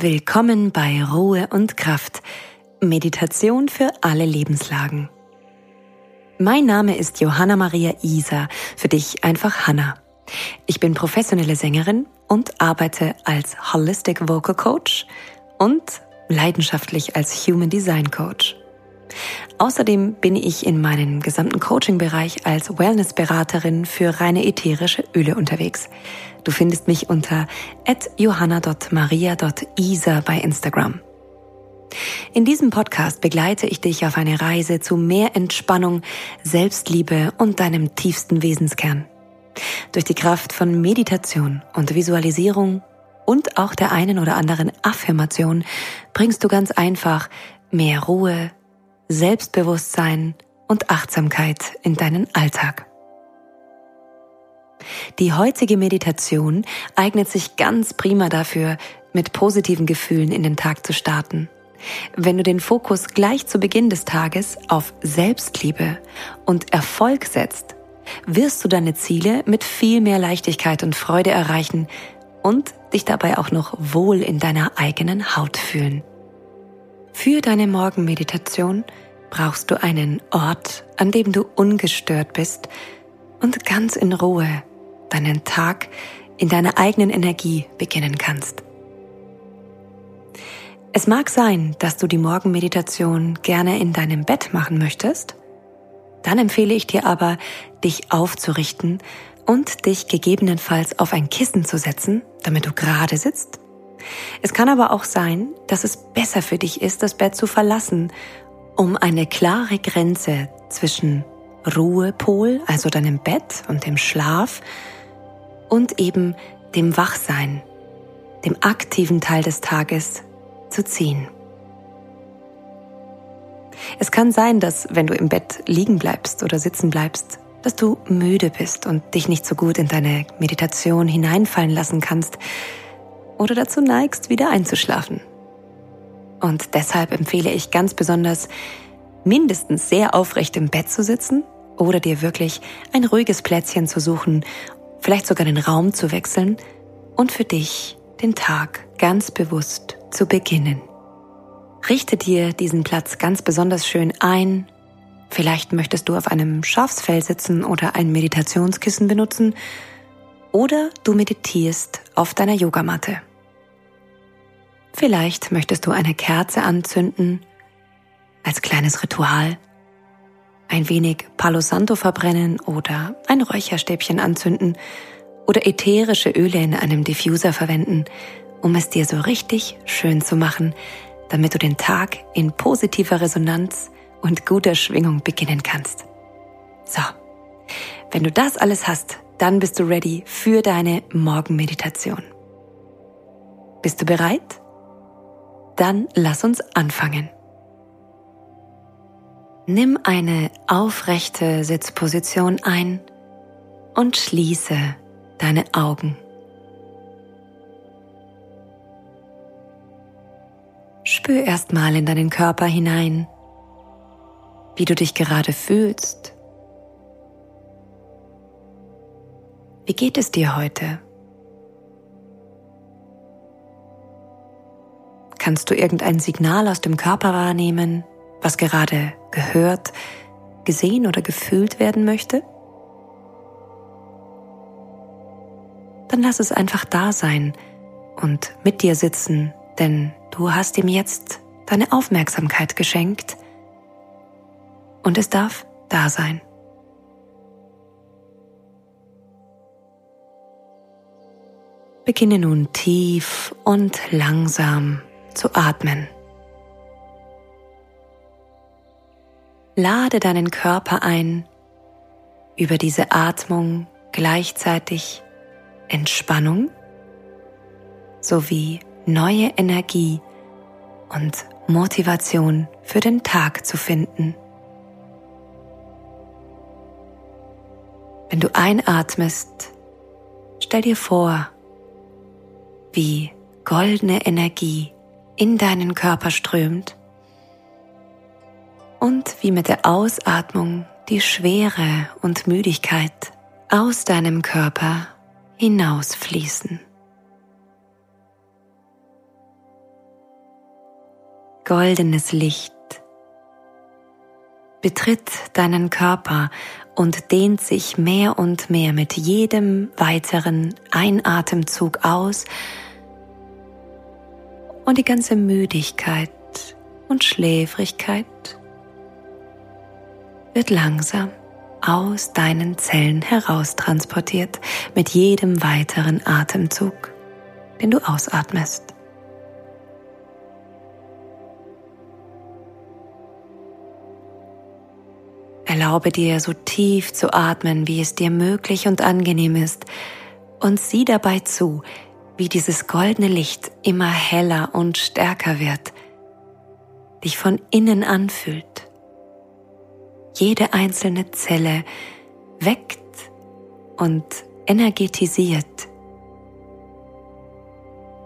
Willkommen bei Ruhe und Kraft. Meditation für alle Lebenslagen. Mein Name ist Johanna Maria Isa, für dich einfach Hanna. Ich bin professionelle Sängerin und arbeite als Holistic Vocal Coach und leidenschaftlich als Human Design Coach. Außerdem bin ich in meinem gesamten Coaching-Bereich als Wellness-Beraterin für reine ätherische Öle unterwegs. Du findest mich unter johanna.maria.isa bei Instagram. In diesem Podcast begleite ich dich auf eine Reise zu mehr Entspannung, Selbstliebe und deinem tiefsten Wesenskern. Durch die Kraft von Meditation und Visualisierung und auch der einen oder anderen Affirmation bringst du ganz einfach mehr Ruhe, Selbstbewusstsein und Achtsamkeit in deinen Alltag. Die heutige Meditation eignet sich ganz prima dafür, mit positiven Gefühlen in den Tag zu starten. Wenn du den Fokus gleich zu Beginn des Tages auf Selbstliebe und Erfolg setzt, wirst du deine Ziele mit viel mehr Leichtigkeit und Freude erreichen und dich dabei auch noch wohl in deiner eigenen Haut fühlen. Für deine Morgenmeditation brauchst du einen Ort, an dem du ungestört bist und ganz in Ruhe deinen Tag in deiner eigenen Energie beginnen kannst. Es mag sein, dass du die Morgenmeditation gerne in deinem Bett machen möchtest. Dann empfehle ich dir aber, dich aufzurichten und dich gegebenenfalls auf ein Kissen zu setzen, damit du gerade sitzt. Es kann aber auch sein, dass es besser für dich ist, das Bett zu verlassen, um eine klare Grenze zwischen Ruhepol, also deinem Bett und dem Schlaf, und eben dem Wachsein, dem aktiven Teil des Tages zu ziehen. Es kann sein, dass wenn du im Bett liegen bleibst oder sitzen bleibst, dass du müde bist und dich nicht so gut in deine Meditation hineinfallen lassen kannst oder dazu neigst, wieder einzuschlafen. Und deshalb empfehle ich ganz besonders, mindestens sehr aufrecht im Bett zu sitzen oder dir wirklich ein ruhiges Plätzchen zu suchen, vielleicht sogar den Raum zu wechseln und für dich den Tag ganz bewusst zu beginnen. Richte dir diesen Platz ganz besonders schön ein. Vielleicht möchtest du auf einem Schafsfell sitzen oder ein Meditationskissen benutzen oder du meditierst auf deiner Yogamatte. Vielleicht möchtest du eine Kerze anzünden als kleines Ritual, ein wenig Palo Santo verbrennen oder ein Räucherstäbchen anzünden oder ätherische Öle in einem Diffuser verwenden, um es dir so richtig schön zu machen, damit du den Tag in positiver Resonanz und guter Schwingung beginnen kannst. So, wenn du das alles hast, dann bist du ready für deine Morgenmeditation. Bist du bereit? Dann lass uns anfangen. Nimm eine aufrechte Sitzposition ein und schließe deine Augen. Spür erstmal in deinen Körper hinein, wie du dich gerade fühlst. Wie geht es dir heute? Kannst du irgendein Signal aus dem Körper wahrnehmen, was gerade gehört, gesehen oder gefühlt werden möchte? Dann lass es einfach da sein und mit dir sitzen, denn du hast ihm jetzt deine Aufmerksamkeit geschenkt und es darf da sein. Beginne nun tief und langsam zu atmen. Lade deinen Körper ein, über diese Atmung gleichzeitig Entspannung sowie neue Energie und Motivation für den Tag zu finden. Wenn du einatmest, stell dir vor, wie goldene Energie in deinen Körper strömt und wie mit der Ausatmung die Schwere und Müdigkeit aus deinem Körper hinausfließen. goldenes Licht betritt deinen Körper und dehnt sich mehr und mehr mit jedem weiteren Einatemzug aus und die ganze Müdigkeit und Schläfrigkeit wird langsam aus deinen Zellen heraustransportiert mit jedem weiteren Atemzug, den du ausatmest. Erlaube dir so tief zu atmen, wie es dir möglich und angenehm ist, und sieh dabei zu, wie dieses goldene Licht immer heller und stärker wird, dich von innen anfühlt. Jede einzelne Zelle weckt und energetisiert,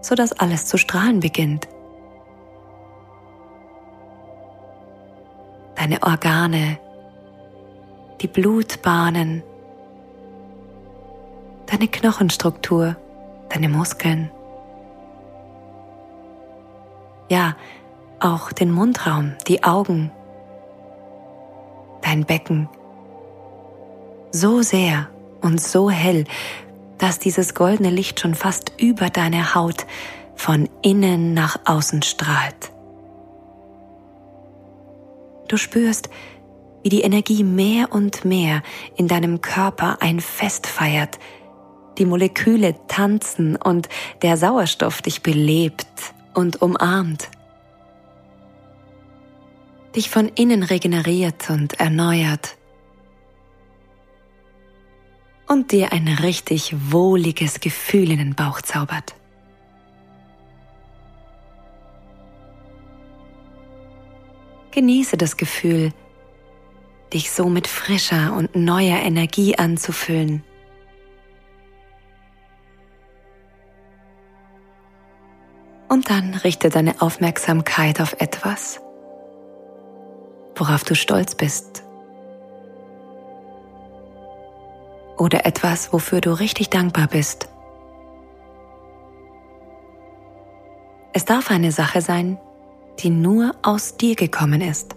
sodass alles zu strahlen beginnt. Deine Organe, die Blutbahnen, deine Knochenstruktur, deine Muskeln. Ja, auch den Mundraum, die Augen, dein Becken. So sehr und so hell, dass dieses goldene Licht schon fast über deine Haut von innen nach außen strahlt. Du spürst, wie die Energie mehr und mehr in deinem Körper ein Fest feiert, die Moleküle tanzen und der Sauerstoff dich belebt und umarmt. Dich von innen regeneriert und erneuert. Und dir ein richtig wohliges Gefühl in den Bauch zaubert. Genieße das Gefühl, dich so mit frischer und neuer Energie anzufüllen. Und dann richte deine Aufmerksamkeit auf etwas, worauf du stolz bist. Oder etwas, wofür du richtig dankbar bist. Es darf eine Sache sein, die nur aus dir gekommen ist.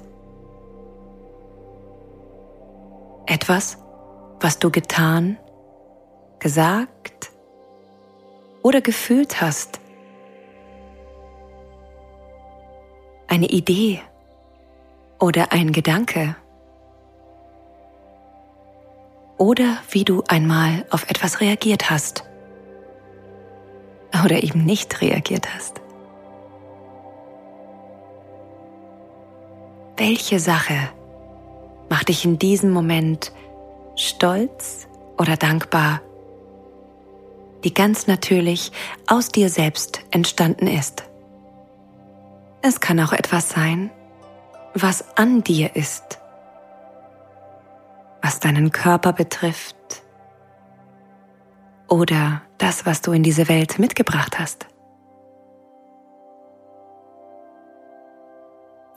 Etwas, was du getan, gesagt oder gefühlt hast. Eine Idee oder ein Gedanke. Oder wie du einmal auf etwas reagiert hast. Oder eben nicht reagiert hast. Welche Sache Mach dich in diesem Moment stolz oder dankbar, die ganz natürlich aus dir selbst entstanden ist. Es kann auch etwas sein, was an dir ist, was deinen Körper betrifft oder das, was du in diese Welt mitgebracht hast.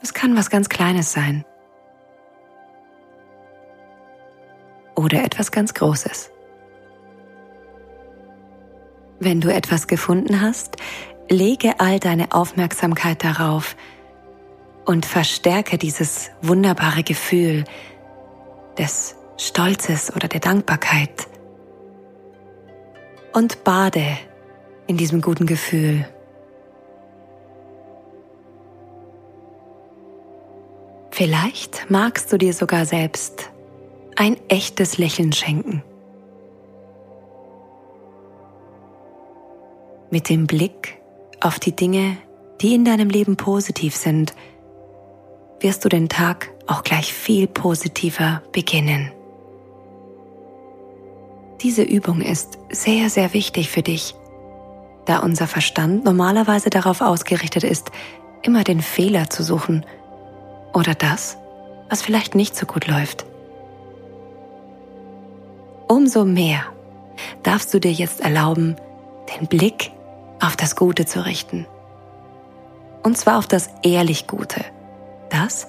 Es kann was ganz Kleines sein. oder etwas ganz Großes. Wenn du etwas gefunden hast, lege all deine Aufmerksamkeit darauf und verstärke dieses wunderbare Gefühl des Stolzes oder der Dankbarkeit und bade in diesem guten Gefühl. Vielleicht magst du dir sogar selbst ein echtes Lächeln schenken. Mit dem Blick auf die Dinge, die in deinem Leben positiv sind, wirst du den Tag auch gleich viel positiver beginnen. Diese Übung ist sehr, sehr wichtig für dich, da unser Verstand normalerweise darauf ausgerichtet ist, immer den Fehler zu suchen oder das, was vielleicht nicht so gut läuft. Umso mehr darfst du dir jetzt erlauben, den Blick auf das Gute zu richten. Und zwar auf das ehrlich Gute. Das,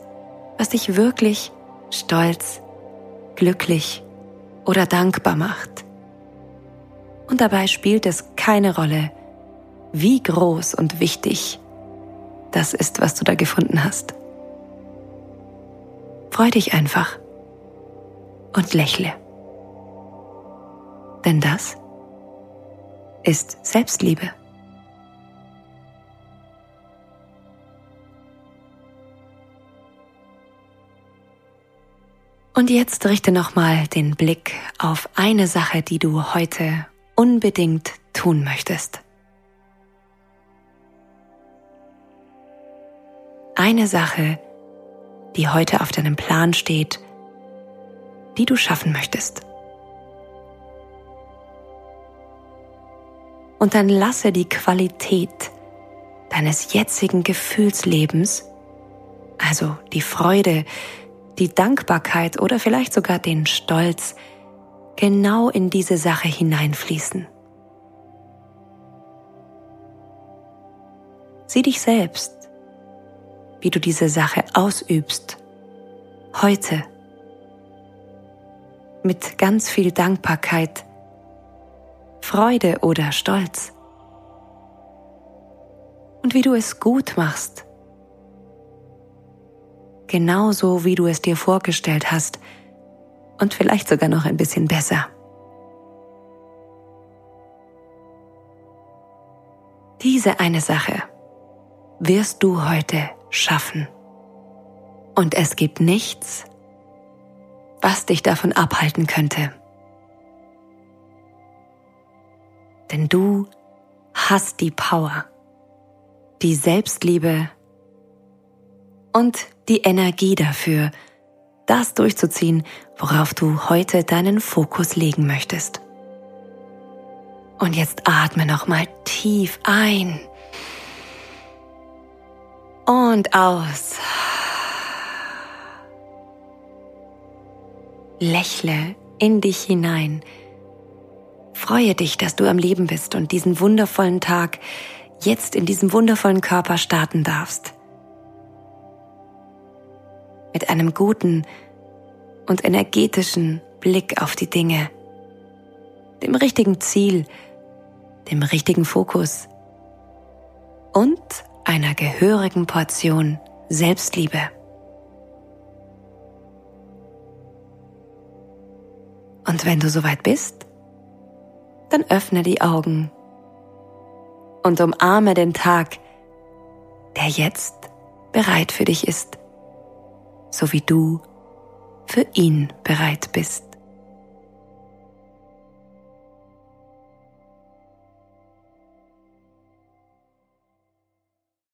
was dich wirklich stolz, glücklich oder dankbar macht. Und dabei spielt es keine Rolle, wie groß und wichtig das ist, was du da gefunden hast. Freu dich einfach und lächle. Denn das ist Selbstliebe. Und jetzt richte nochmal den Blick auf eine Sache, die du heute unbedingt tun möchtest. Eine Sache, die heute auf deinem Plan steht, die du schaffen möchtest. Und dann lasse die Qualität deines jetzigen Gefühlslebens, also die Freude, die Dankbarkeit oder vielleicht sogar den Stolz genau in diese Sache hineinfließen. Sieh dich selbst, wie du diese Sache ausübst, heute, mit ganz viel Dankbarkeit, Freude oder Stolz. Und wie du es gut machst, genauso wie du es dir vorgestellt hast und vielleicht sogar noch ein bisschen besser. Diese eine Sache wirst du heute schaffen. Und es gibt nichts, was dich davon abhalten könnte. Denn du hast die Power, die Selbstliebe und die Energie dafür, das durchzuziehen, worauf du heute deinen Fokus legen möchtest. Und jetzt atme nochmal tief ein und aus. Lächle in dich hinein. Freue dich, dass du am Leben bist und diesen wundervollen Tag jetzt in diesem wundervollen Körper starten darfst mit einem guten und energetischen Blick auf die Dinge, dem richtigen Ziel, dem richtigen Fokus und einer gehörigen Portion Selbstliebe. Und wenn du soweit bist, dann öffne die Augen und umarme den Tag, der jetzt bereit für dich ist so wie du für ihn bereit bist.